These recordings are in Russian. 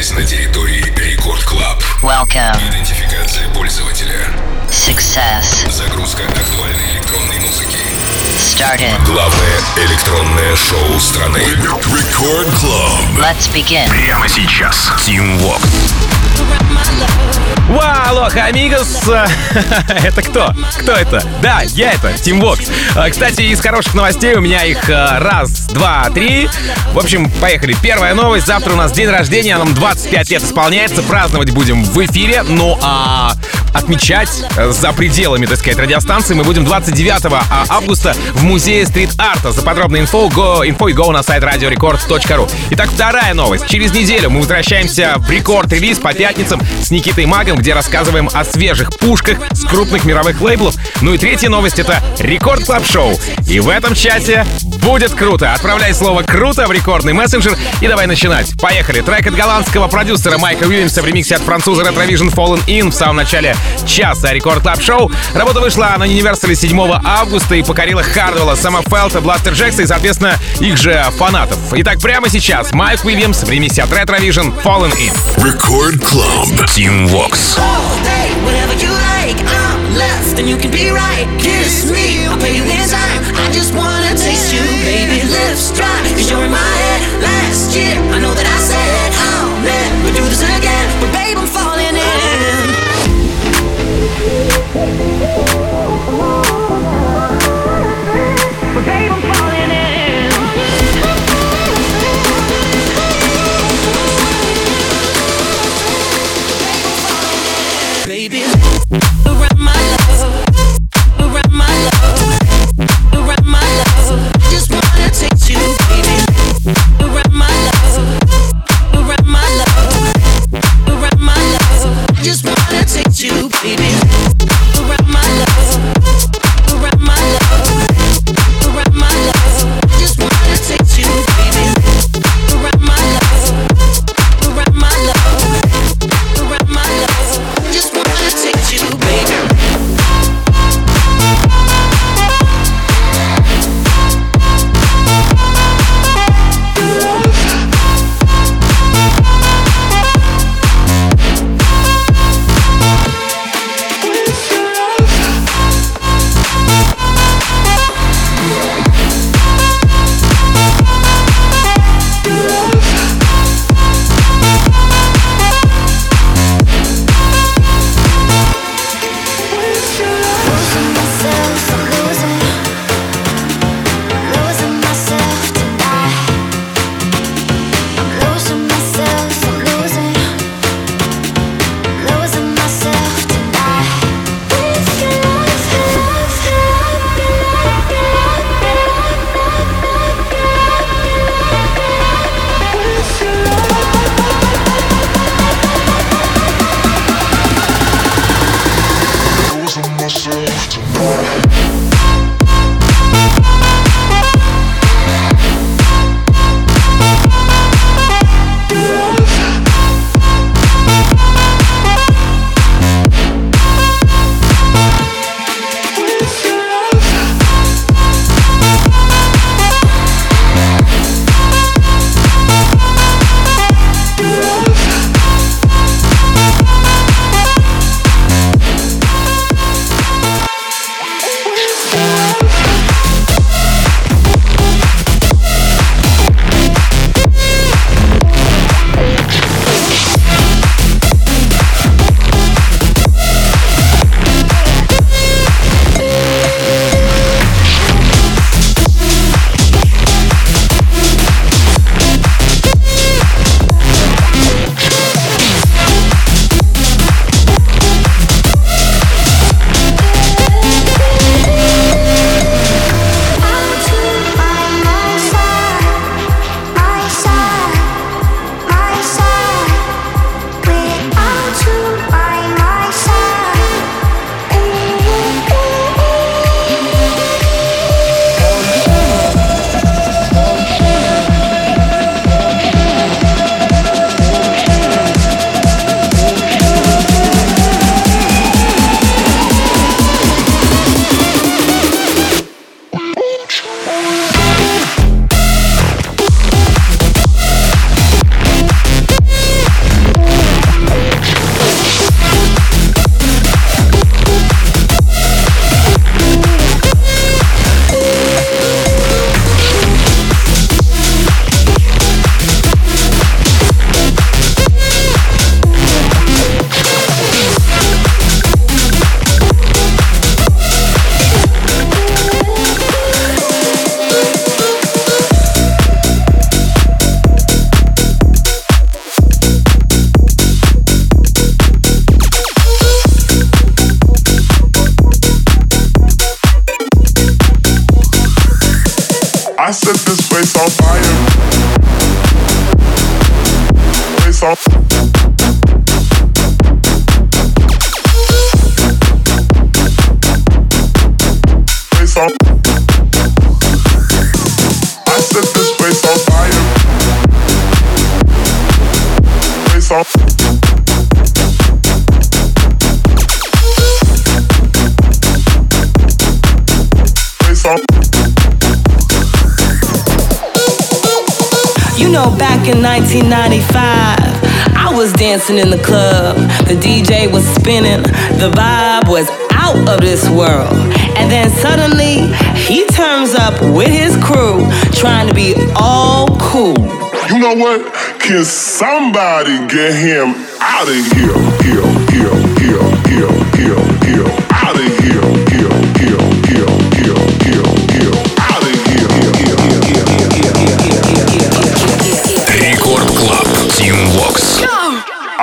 находитесь на территории Record Club. Welcome. Идентификация пользователя. Success. Загрузка актуальной электронной музыки. Started. Главное электронное шоу страны. Record Club. Let's begin. Прямо сейчас. Tim Vox. Ва, алоха, amigos! это кто? Кто это? Да, я это, Tim Vox. А, Кстати, из хороших новостей у меня их а, раз, два, три. В общем, поехали. Первая новость. Завтра у нас день рождения, нам 25 лет исполняется. Праздновать будем в эфире. Ну а отмечать э, за пределами, так сказать, радиостанции мы будем 29 а, августа в музее стрит-арта. За подробной инфо, go, инфо и go на сайт radiorecord.ru. Итак, вторая новость. Через неделю мы возвращаемся в Record Release по пятницам с Никитой Магом, где рассказываем о свежих пушках с крупных мировых лейблов. Ну и третья новость — это Record Club Show. И в этом чате будет круто. Отправляй слово «круто» в рекордный мессенджер и давай начинать. Поехали. Трек от голландского продюсера Майка Уильямса в ремиксе от француза Retrovision Fallin' In в самом начале часа Record Club Show. Работа вышла на Universal 7 августа и покорила Хардвелла, Сэма Фелта, Бластер Джекса и, соответственно, их же фанатов. Итак, прямо сейчас Майк Уильямс в ремиксе от Retrovision Fallin' In. Record Club. Tim Vox. all day, whatever you like. I'm left and you can be right. Kiss me, I'll pay you in time. I just wanna taste you, baby. Lips dry, cause you're in my head. Last year, I know that I said I'll never do this again. I set this place on fire. You know, back in 1995, I was dancing in the club. The DJ was spinning, the vibe was out of this world. And then suddenly, he turns up with his crew, trying to be all cool. You know what? Can somebody get him out of here? Here, here, here, here, here, here. Out of here,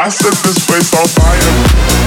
I set this place on fire.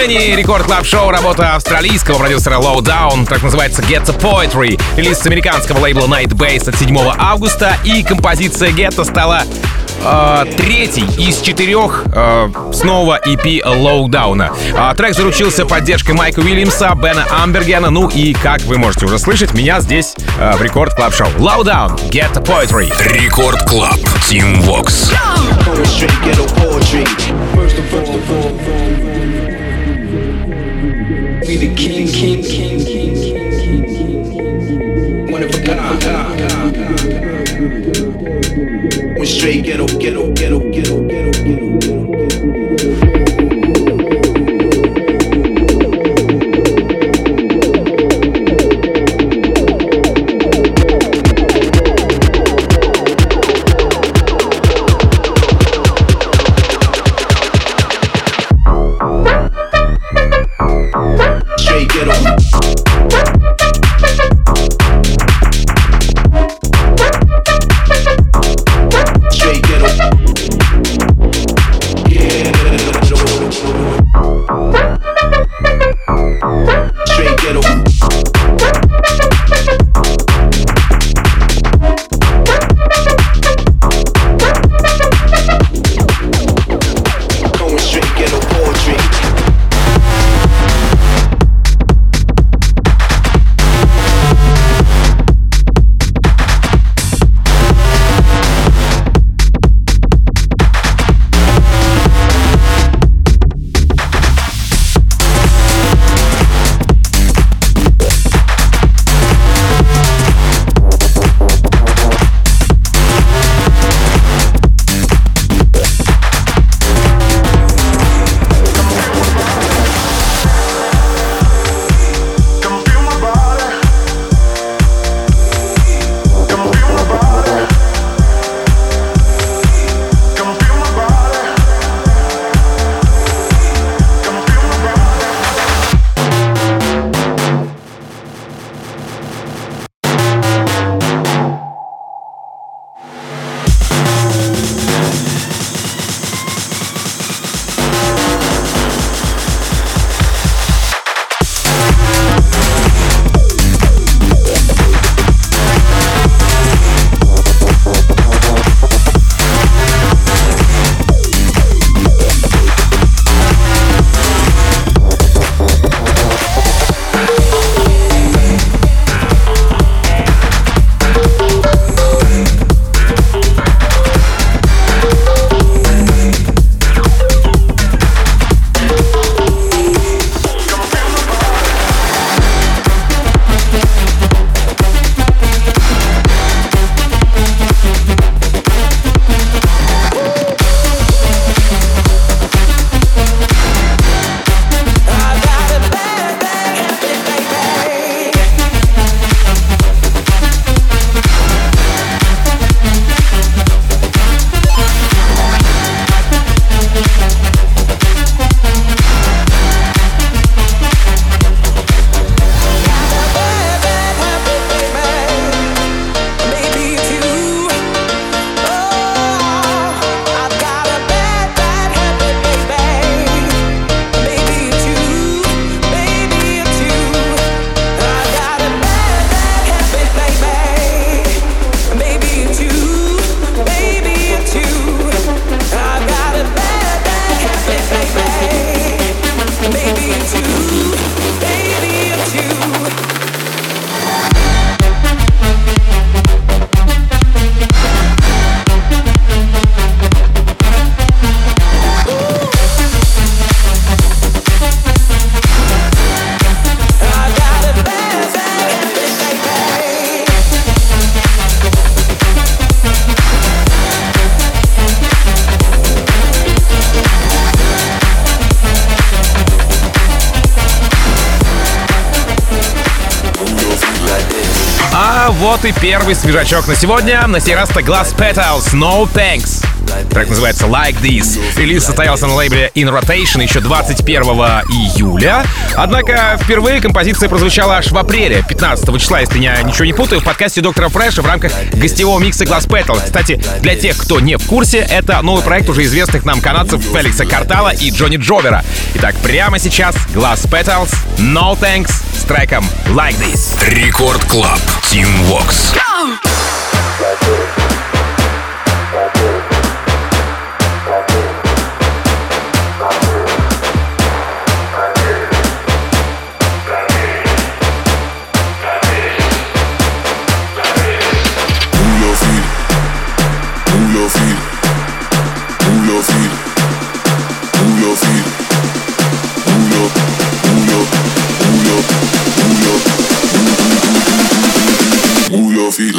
Продолжении Record Club Show работа австралийского продюсера Lowdown, так называется Ghetto Poetry, релиз с американского лейбла Night Bass от 7 августа, и композиция Ghetto стала э, третий из четырех э, с нового EP Lowdown. А, трек заручился поддержкой Майка Уильямса, Бена Амбергена, ну и, как вы можете уже слышать, меня здесь э, в Record Club Show. Lowdown, Ghetto Poetry. Record Club. Tim Vox. Be the king, king, king, king, king, king, king. One of a kind. One straight ghetto, ghetto, Thank you. Первый свежачок на сегодня. На сей раз это Glass Petals No Thanks. Трек называется Like This. Релиз состоялся на лейбле In Rotation еще 21 июля. Однако впервые композиция прозвучала аж в апреле, 15 числа, если я ничего не путаю, в подкасте Доктора Фреша в рамках гостевого микса Glass Petals. Кстати, для тех, кто не в курсе, это новый проект уже известных нам канадцев Феликса Картала и Джонни Джовера. Итак, прямо сейчас Glass Petals No Thanks с треком Like This. Рекорд Клаб. Team Vox.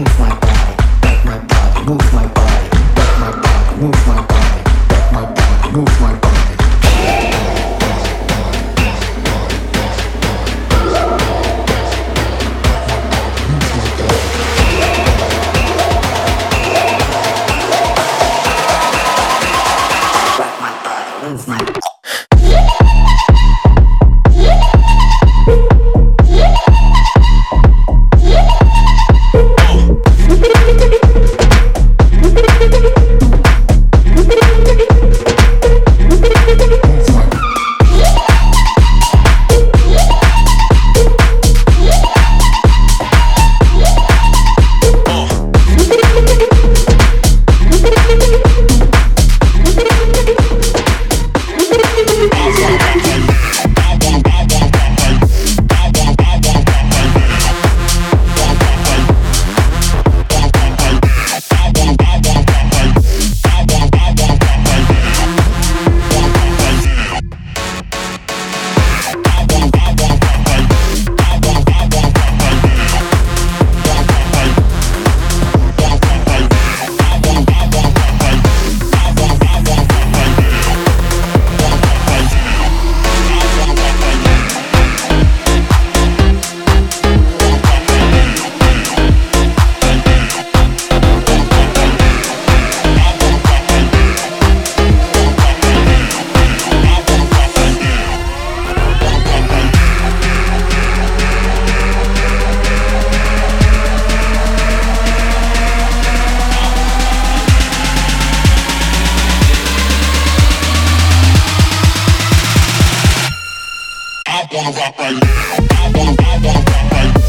move my body, move my body, move my body, my body, move my body. right now. I wanna, I wanna rock right now.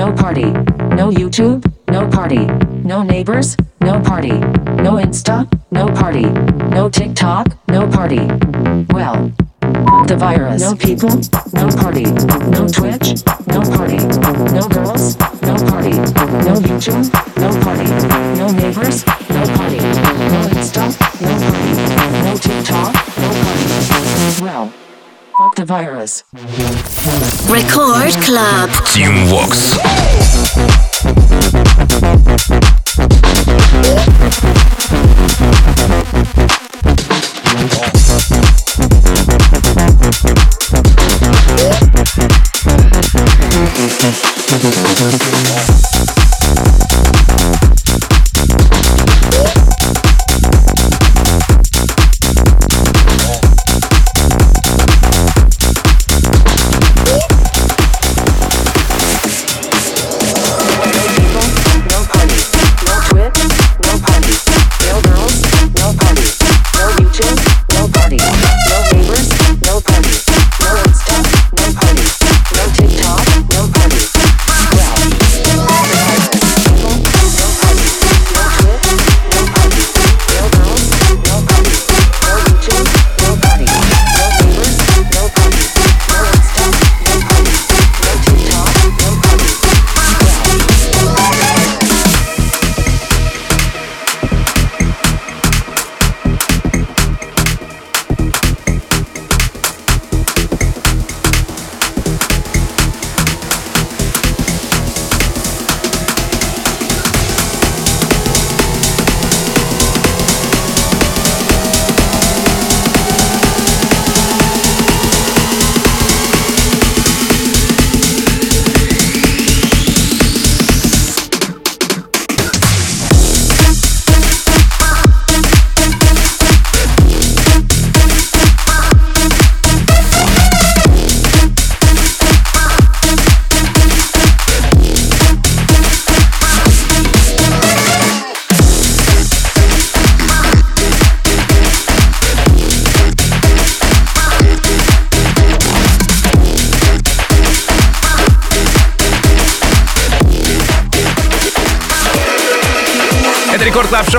no party. No YouTube, no party. No neighbors, no party. No Insta, no party. No TikTok, no party. Well, the virus. No people, no party. No Twitch, no party. No girls, no party. No YouTube, no party. No neighbors, no party. No Insta, no party. No TikTok, no party. Well. The virus. Record Club. Team Vox.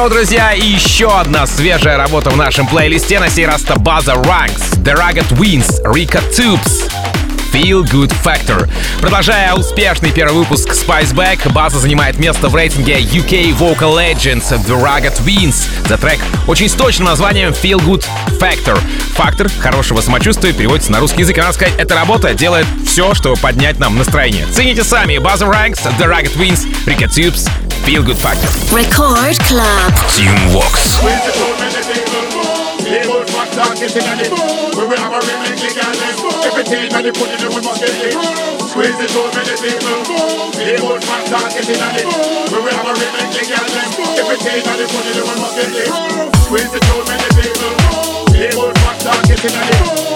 Шоу, друзья, и еще одна свежая работа в нашем плейлисте. На сей раз База Ranks, The Rugged Wings, Rika Tubes. Feel Good Factor. Продолжая успешный первый выпуск Spiceback, база занимает место в рейтинге UK Vocal Legends The Rugged Wins. За трек очень с точным названием Feel Good Factor. Фактор хорошего самочувствия переводится на русский язык. И надо сказать, эта работа делает все, чтобы поднять нам настроение. Цените сами. База Ranks, The Rugged Wins, Rika Tubes, Feel Good Factor. Record Club. Team Walks. Squeeze it so many people move. The old man can't get in on it. When we have a rhythm, they can't let go. Everything put must get it. Squeeze it so many people. The old in it.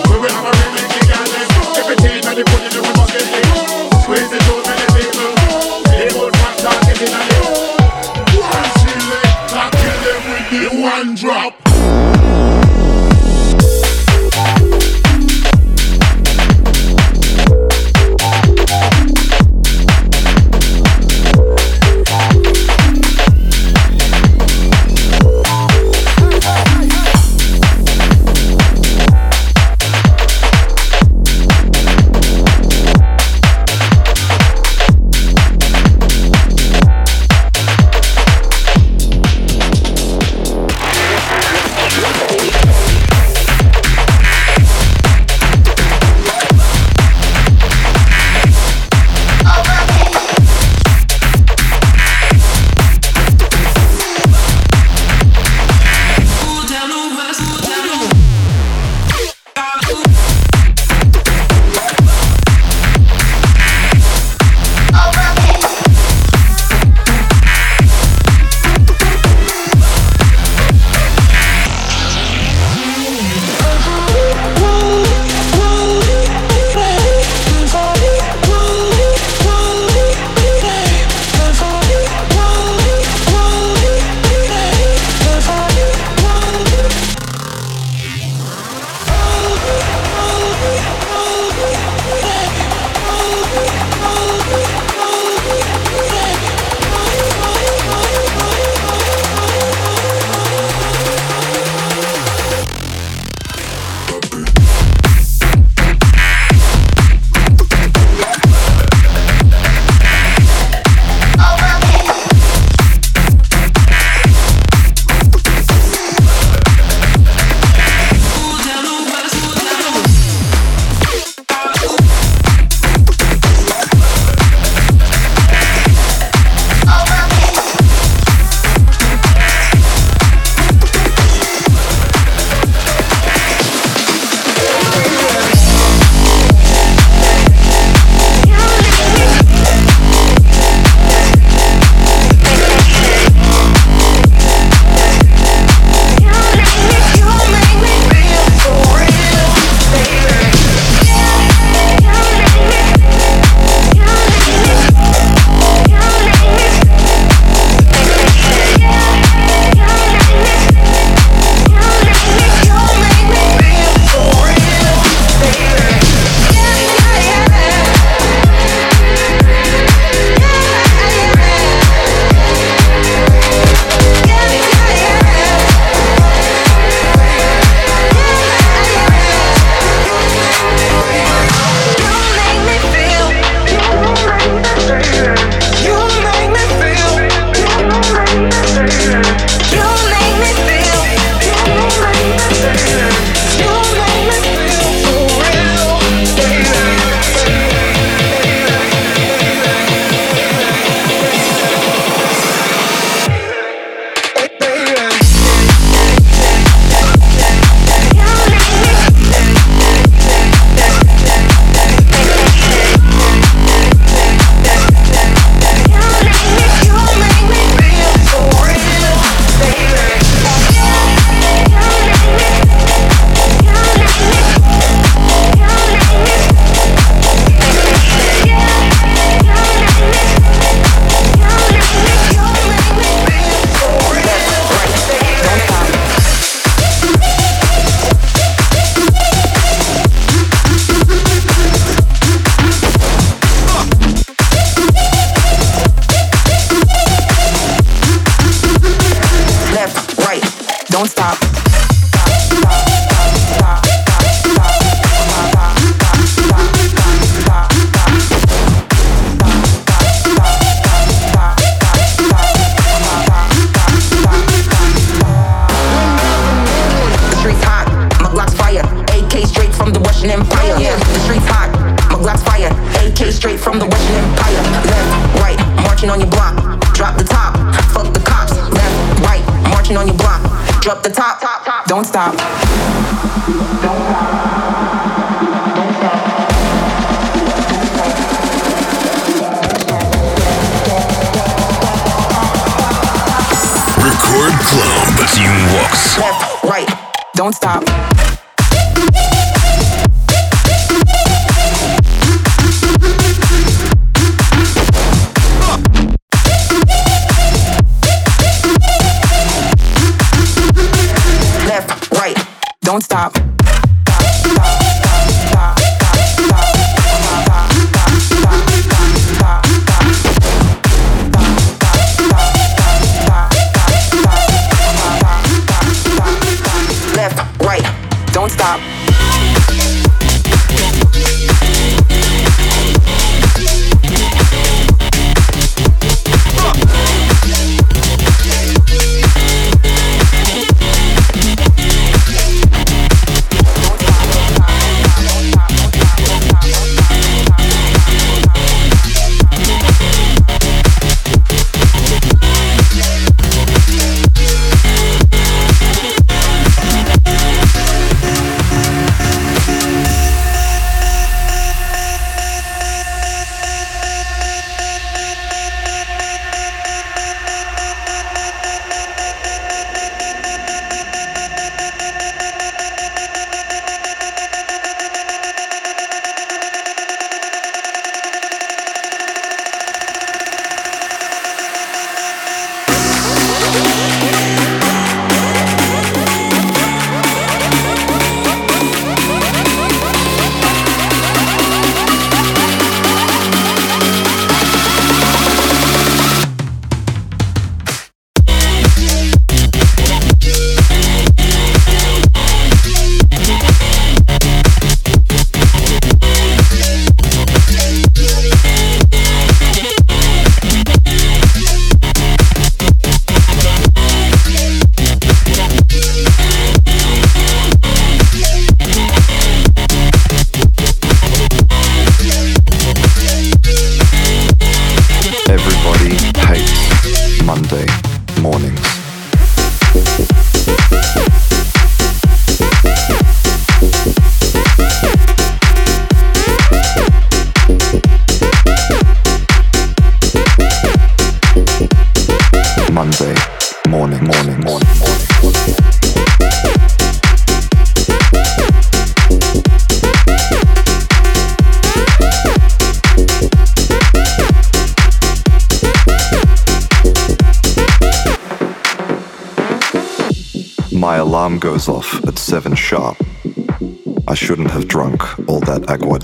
Don't stop.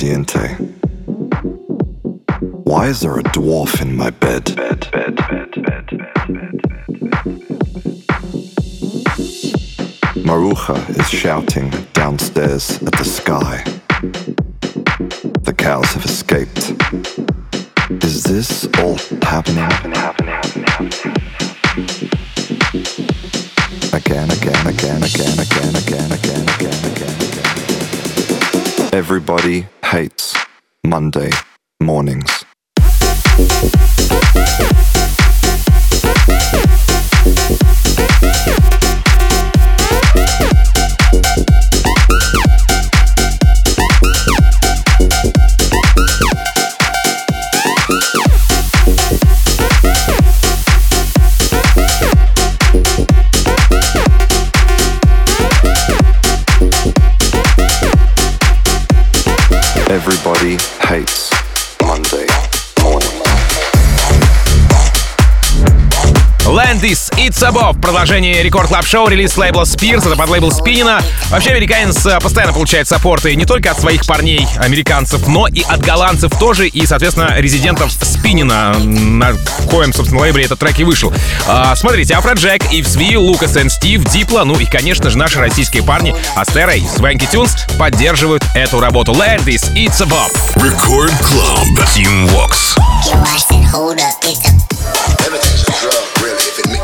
Aguardiente. Why is there a dwarf in my bed? bed, bed, bed, Maruja is shouting downstairs at the sky. The cows have escaped. Is this all happening? Again, again, again, again, again, again, again, again, again, again. Everybody hates Monday mornings. Landis It's Above. Продолжение рекорд клаб шоу релиз лейбла Spears. Это под лейбл Спинина. Вообще, американец э, постоянно получает саппорты не только от своих парней, американцев, но и от голландцев тоже. И, соответственно, резидентов Спинина, на коем, собственно, лейбле этот трек и вышел. А, смотрите, Афроджек, Ивс Ви, Лукас и Стив, Дипло, ну и, конечно же, наши российские парни Астера и Свенки Тюнс поддерживают эту работу. Land is It's Above. Record Club. Team Vox. Everything's a drug, really. If it,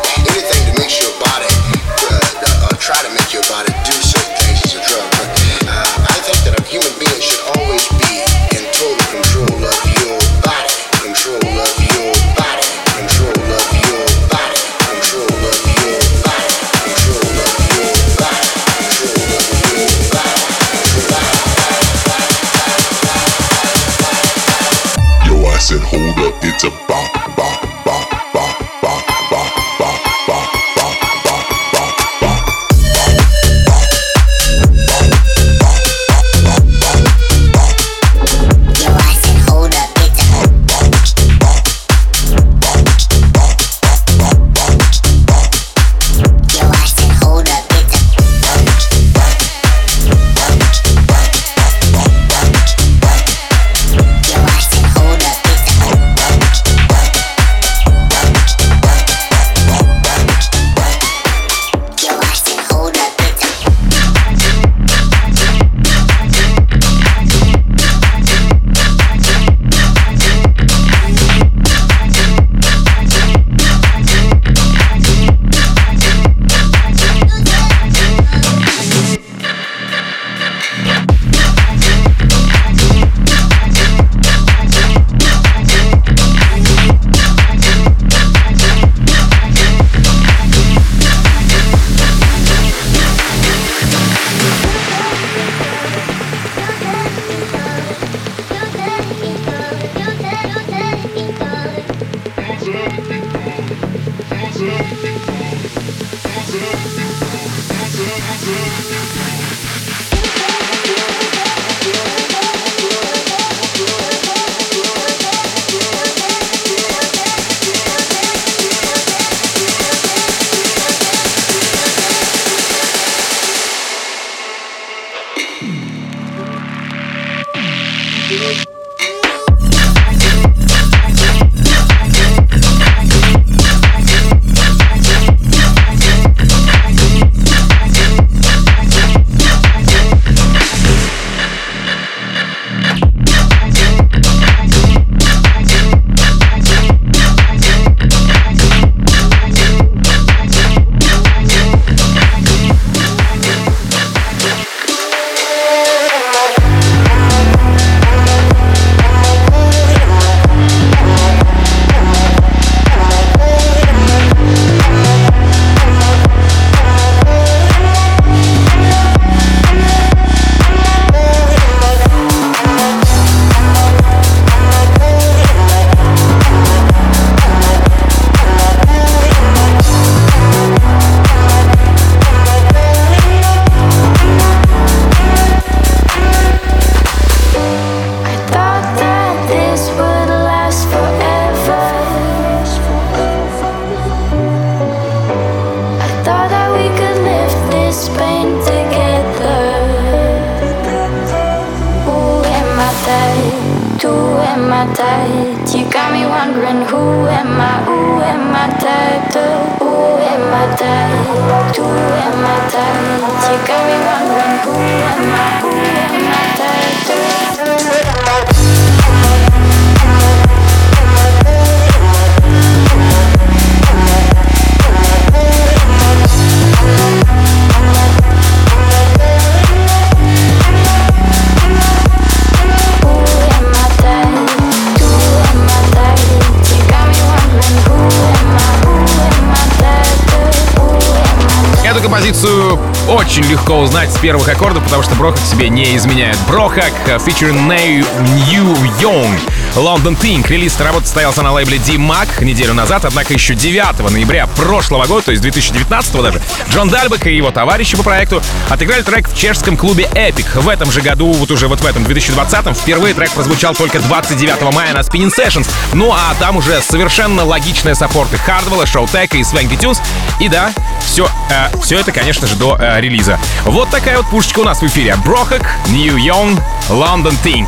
себе не изменяет. Брохак, featuring New Young. London Think. Релиз работы состоялся на лейбле D-Mac неделю назад, однако еще 9 ноября прошлого года, то есть 2019 даже, Джон Дальбек и его товарищи по проекту отыграли трек в чешском клубе Epic. В этом же году, вот уже вот в этом 2020-м, впервые трек прозвучал только 29 мая на Spinning Sessions. Ну а там уже совершенно логичные саппорты Хардвелла, Шоутека и Свенки Тюнс. И да, все, э, все это, конечно же, до э, релиза. Вот такая вот пушечка у нас в эфире. Брохак, New Young, London Club.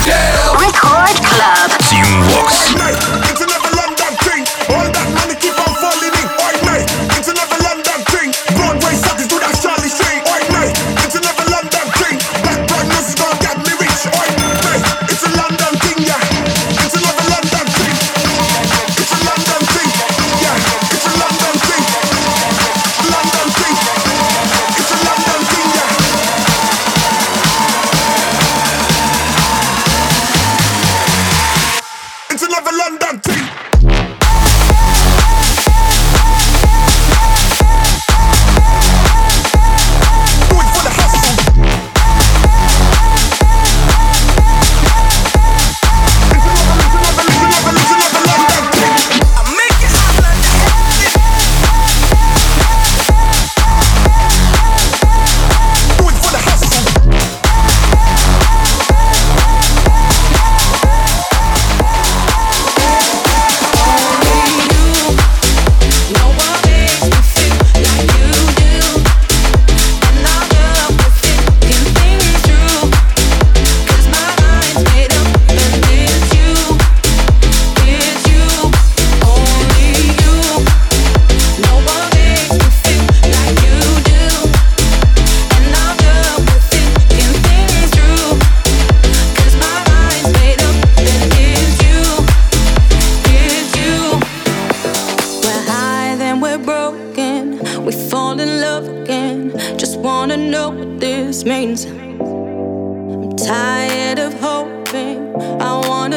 Team Vox.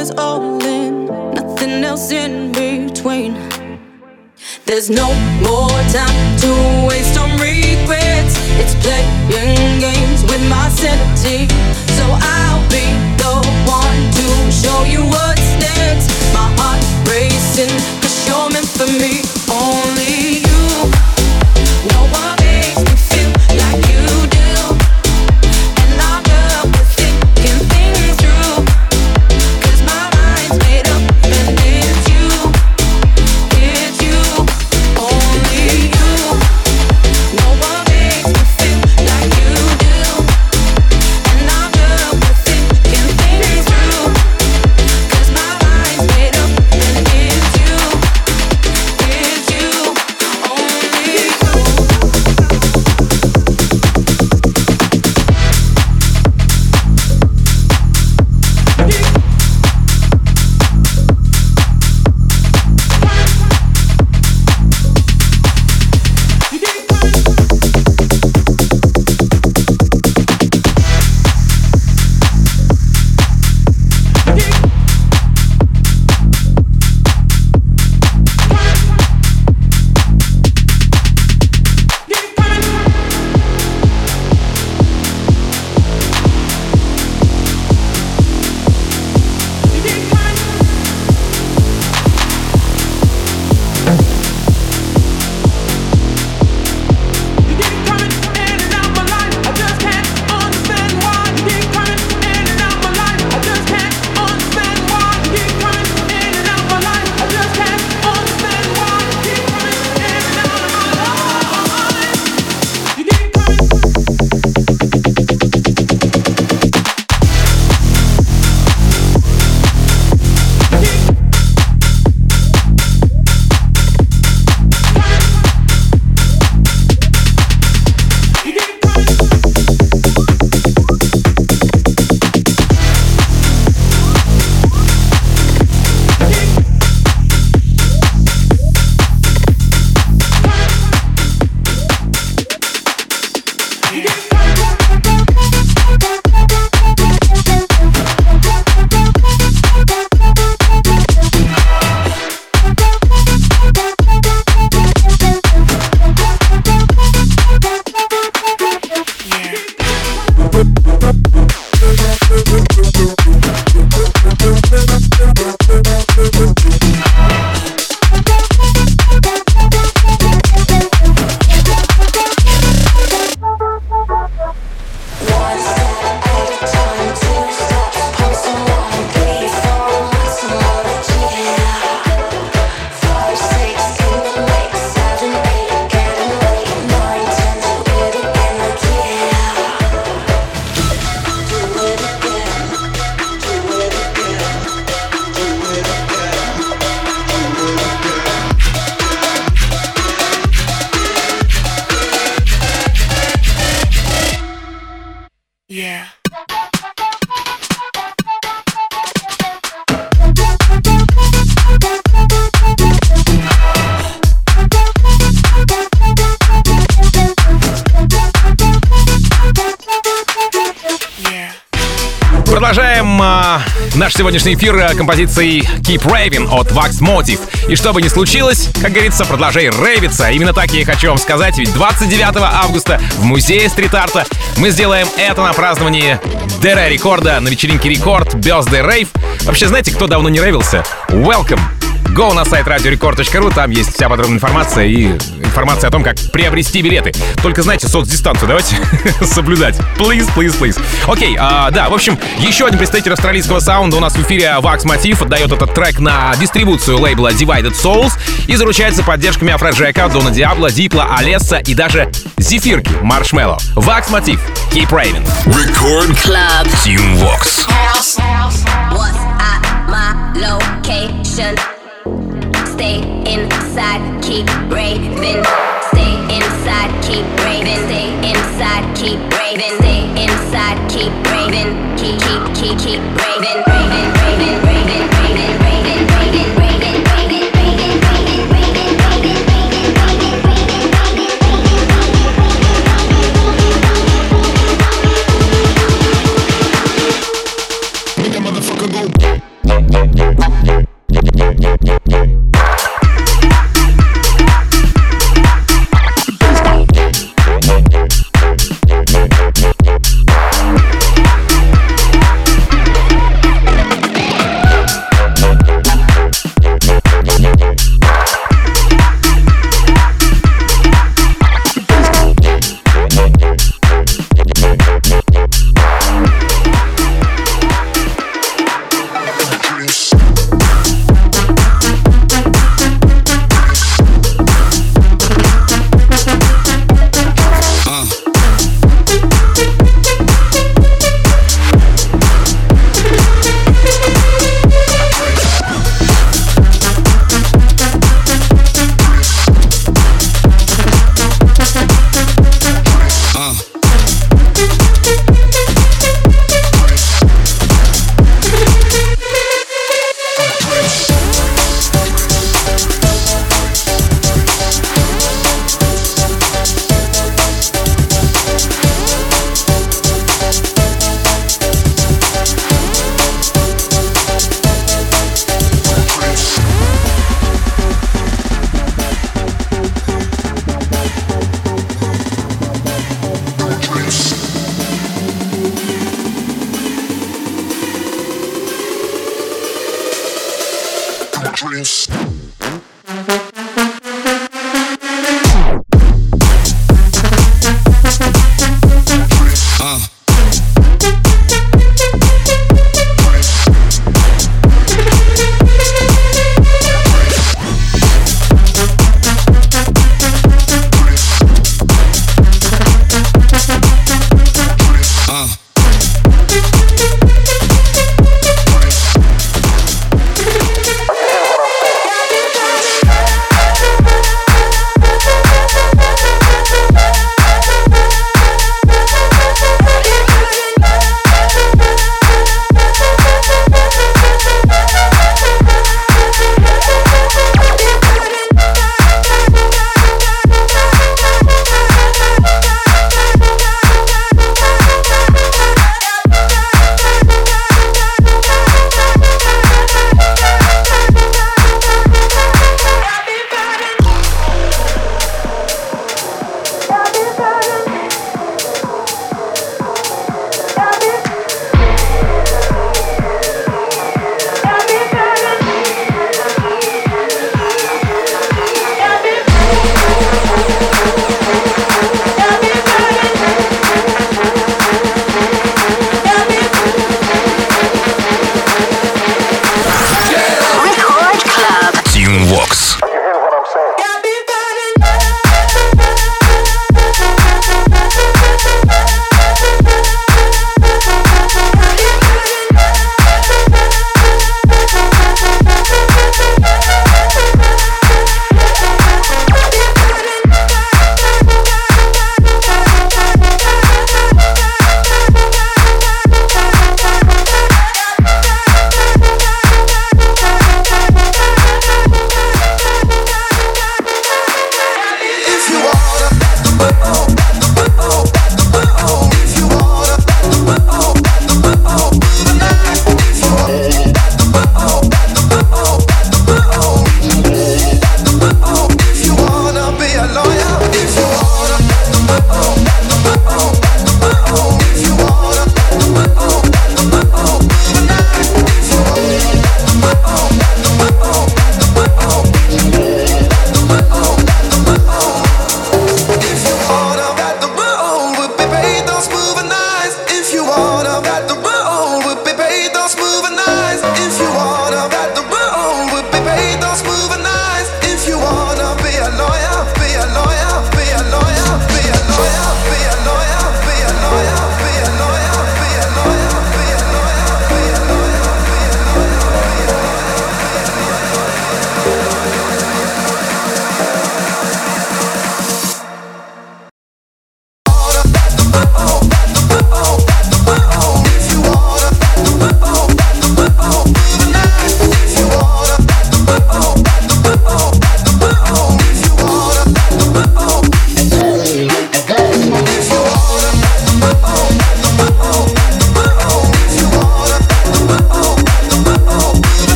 I want us all in. Nothing else in between. There's no more time to waste on regrets. It's playing games with my sanity. So I'll be the one to show you what's next. My heart racing, cause you're meant for me. Сегодняшний эфир а, композицией Keep Raving от Wax Motive. И что бы ни случилось, как говорится, продолжай рейвиться. Именно так я и хочу вам сказать, ведь 29 августа в музее стрит-арта мы сделаем это на праздновании ДР рекорда на вечеринке Рекорд Birthday Rave. Вообще, знаете, кто давно не рейвился? Welcome! Go на сайт radiorecord.ru, там есть вся подробная информация и информация о том, как приобрести билеты. Только знаете, соцдистанцию давайте соблюдать. Please, please, please. Окей, а, да, в общем, еще один представитель австралийского саунда у нас в эфире Vax Motif отдает этот трек на дистрибуцию лейбла Divided Souls и заручается поддержками Афроджека, Дона Диабло, Дипла, Алесса и даже Зефирки, Маршмелло. Vax Motif, Keep Raving. Record Club. Team Vox. What's at my location? Stay inside, keep raving. Stay inside, keep raving. Stay inside, keep raving. Stay inside, keep raving. Keep, keep, keep, keep raving. Raving, raving, raving, raving,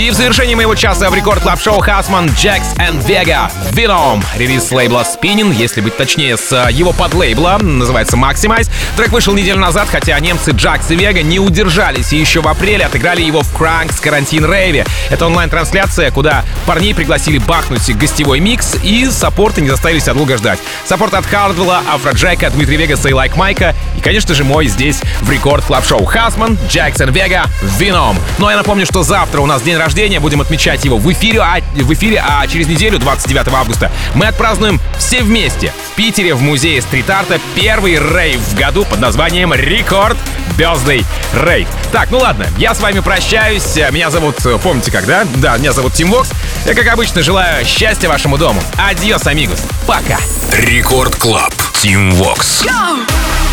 И в завершении моего часа в Record Club Show Husman, Jaxx and Vega Venom. Релиз лейбла Spinnin', если быть точнее, с э, его подлейбла, называется Maxximize. Трек вышел неделю назад, хотя немцы Джакс и Вега не удержались и еще в апреле отыграли его в Кранкс Карантин Рейве. Это онлайн-трансляция, куда парней пригласили бахнуть гостевой микс и саппорты не заставили себя долго ждать. Саппорт от Хардвелла, Афроджека, Дмитрия Вегаса и Лайк Майка и, конечно же, мой здесь в Record Club Show Husman, Jaxx and Vega, Venom. Ну а я напомню, что завтра у нас день рождения, будем отмечать его в эфире, а, в эфире, а через неделю, 29 августа, мы отпразднуем все вместе в Питере в музее стрит-арта первый рейв в году под названием Record Birthday Rave. Так, ну ладно, я с вами прощаюсь. Меня зовут, помните как, да? Да, меня зовут Тим Вокс. Я, как обычно, желаю счастья вашему дому. Adiós, amigos. Пока. Record Club. Тим Вокс. Elderly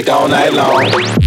music all night long.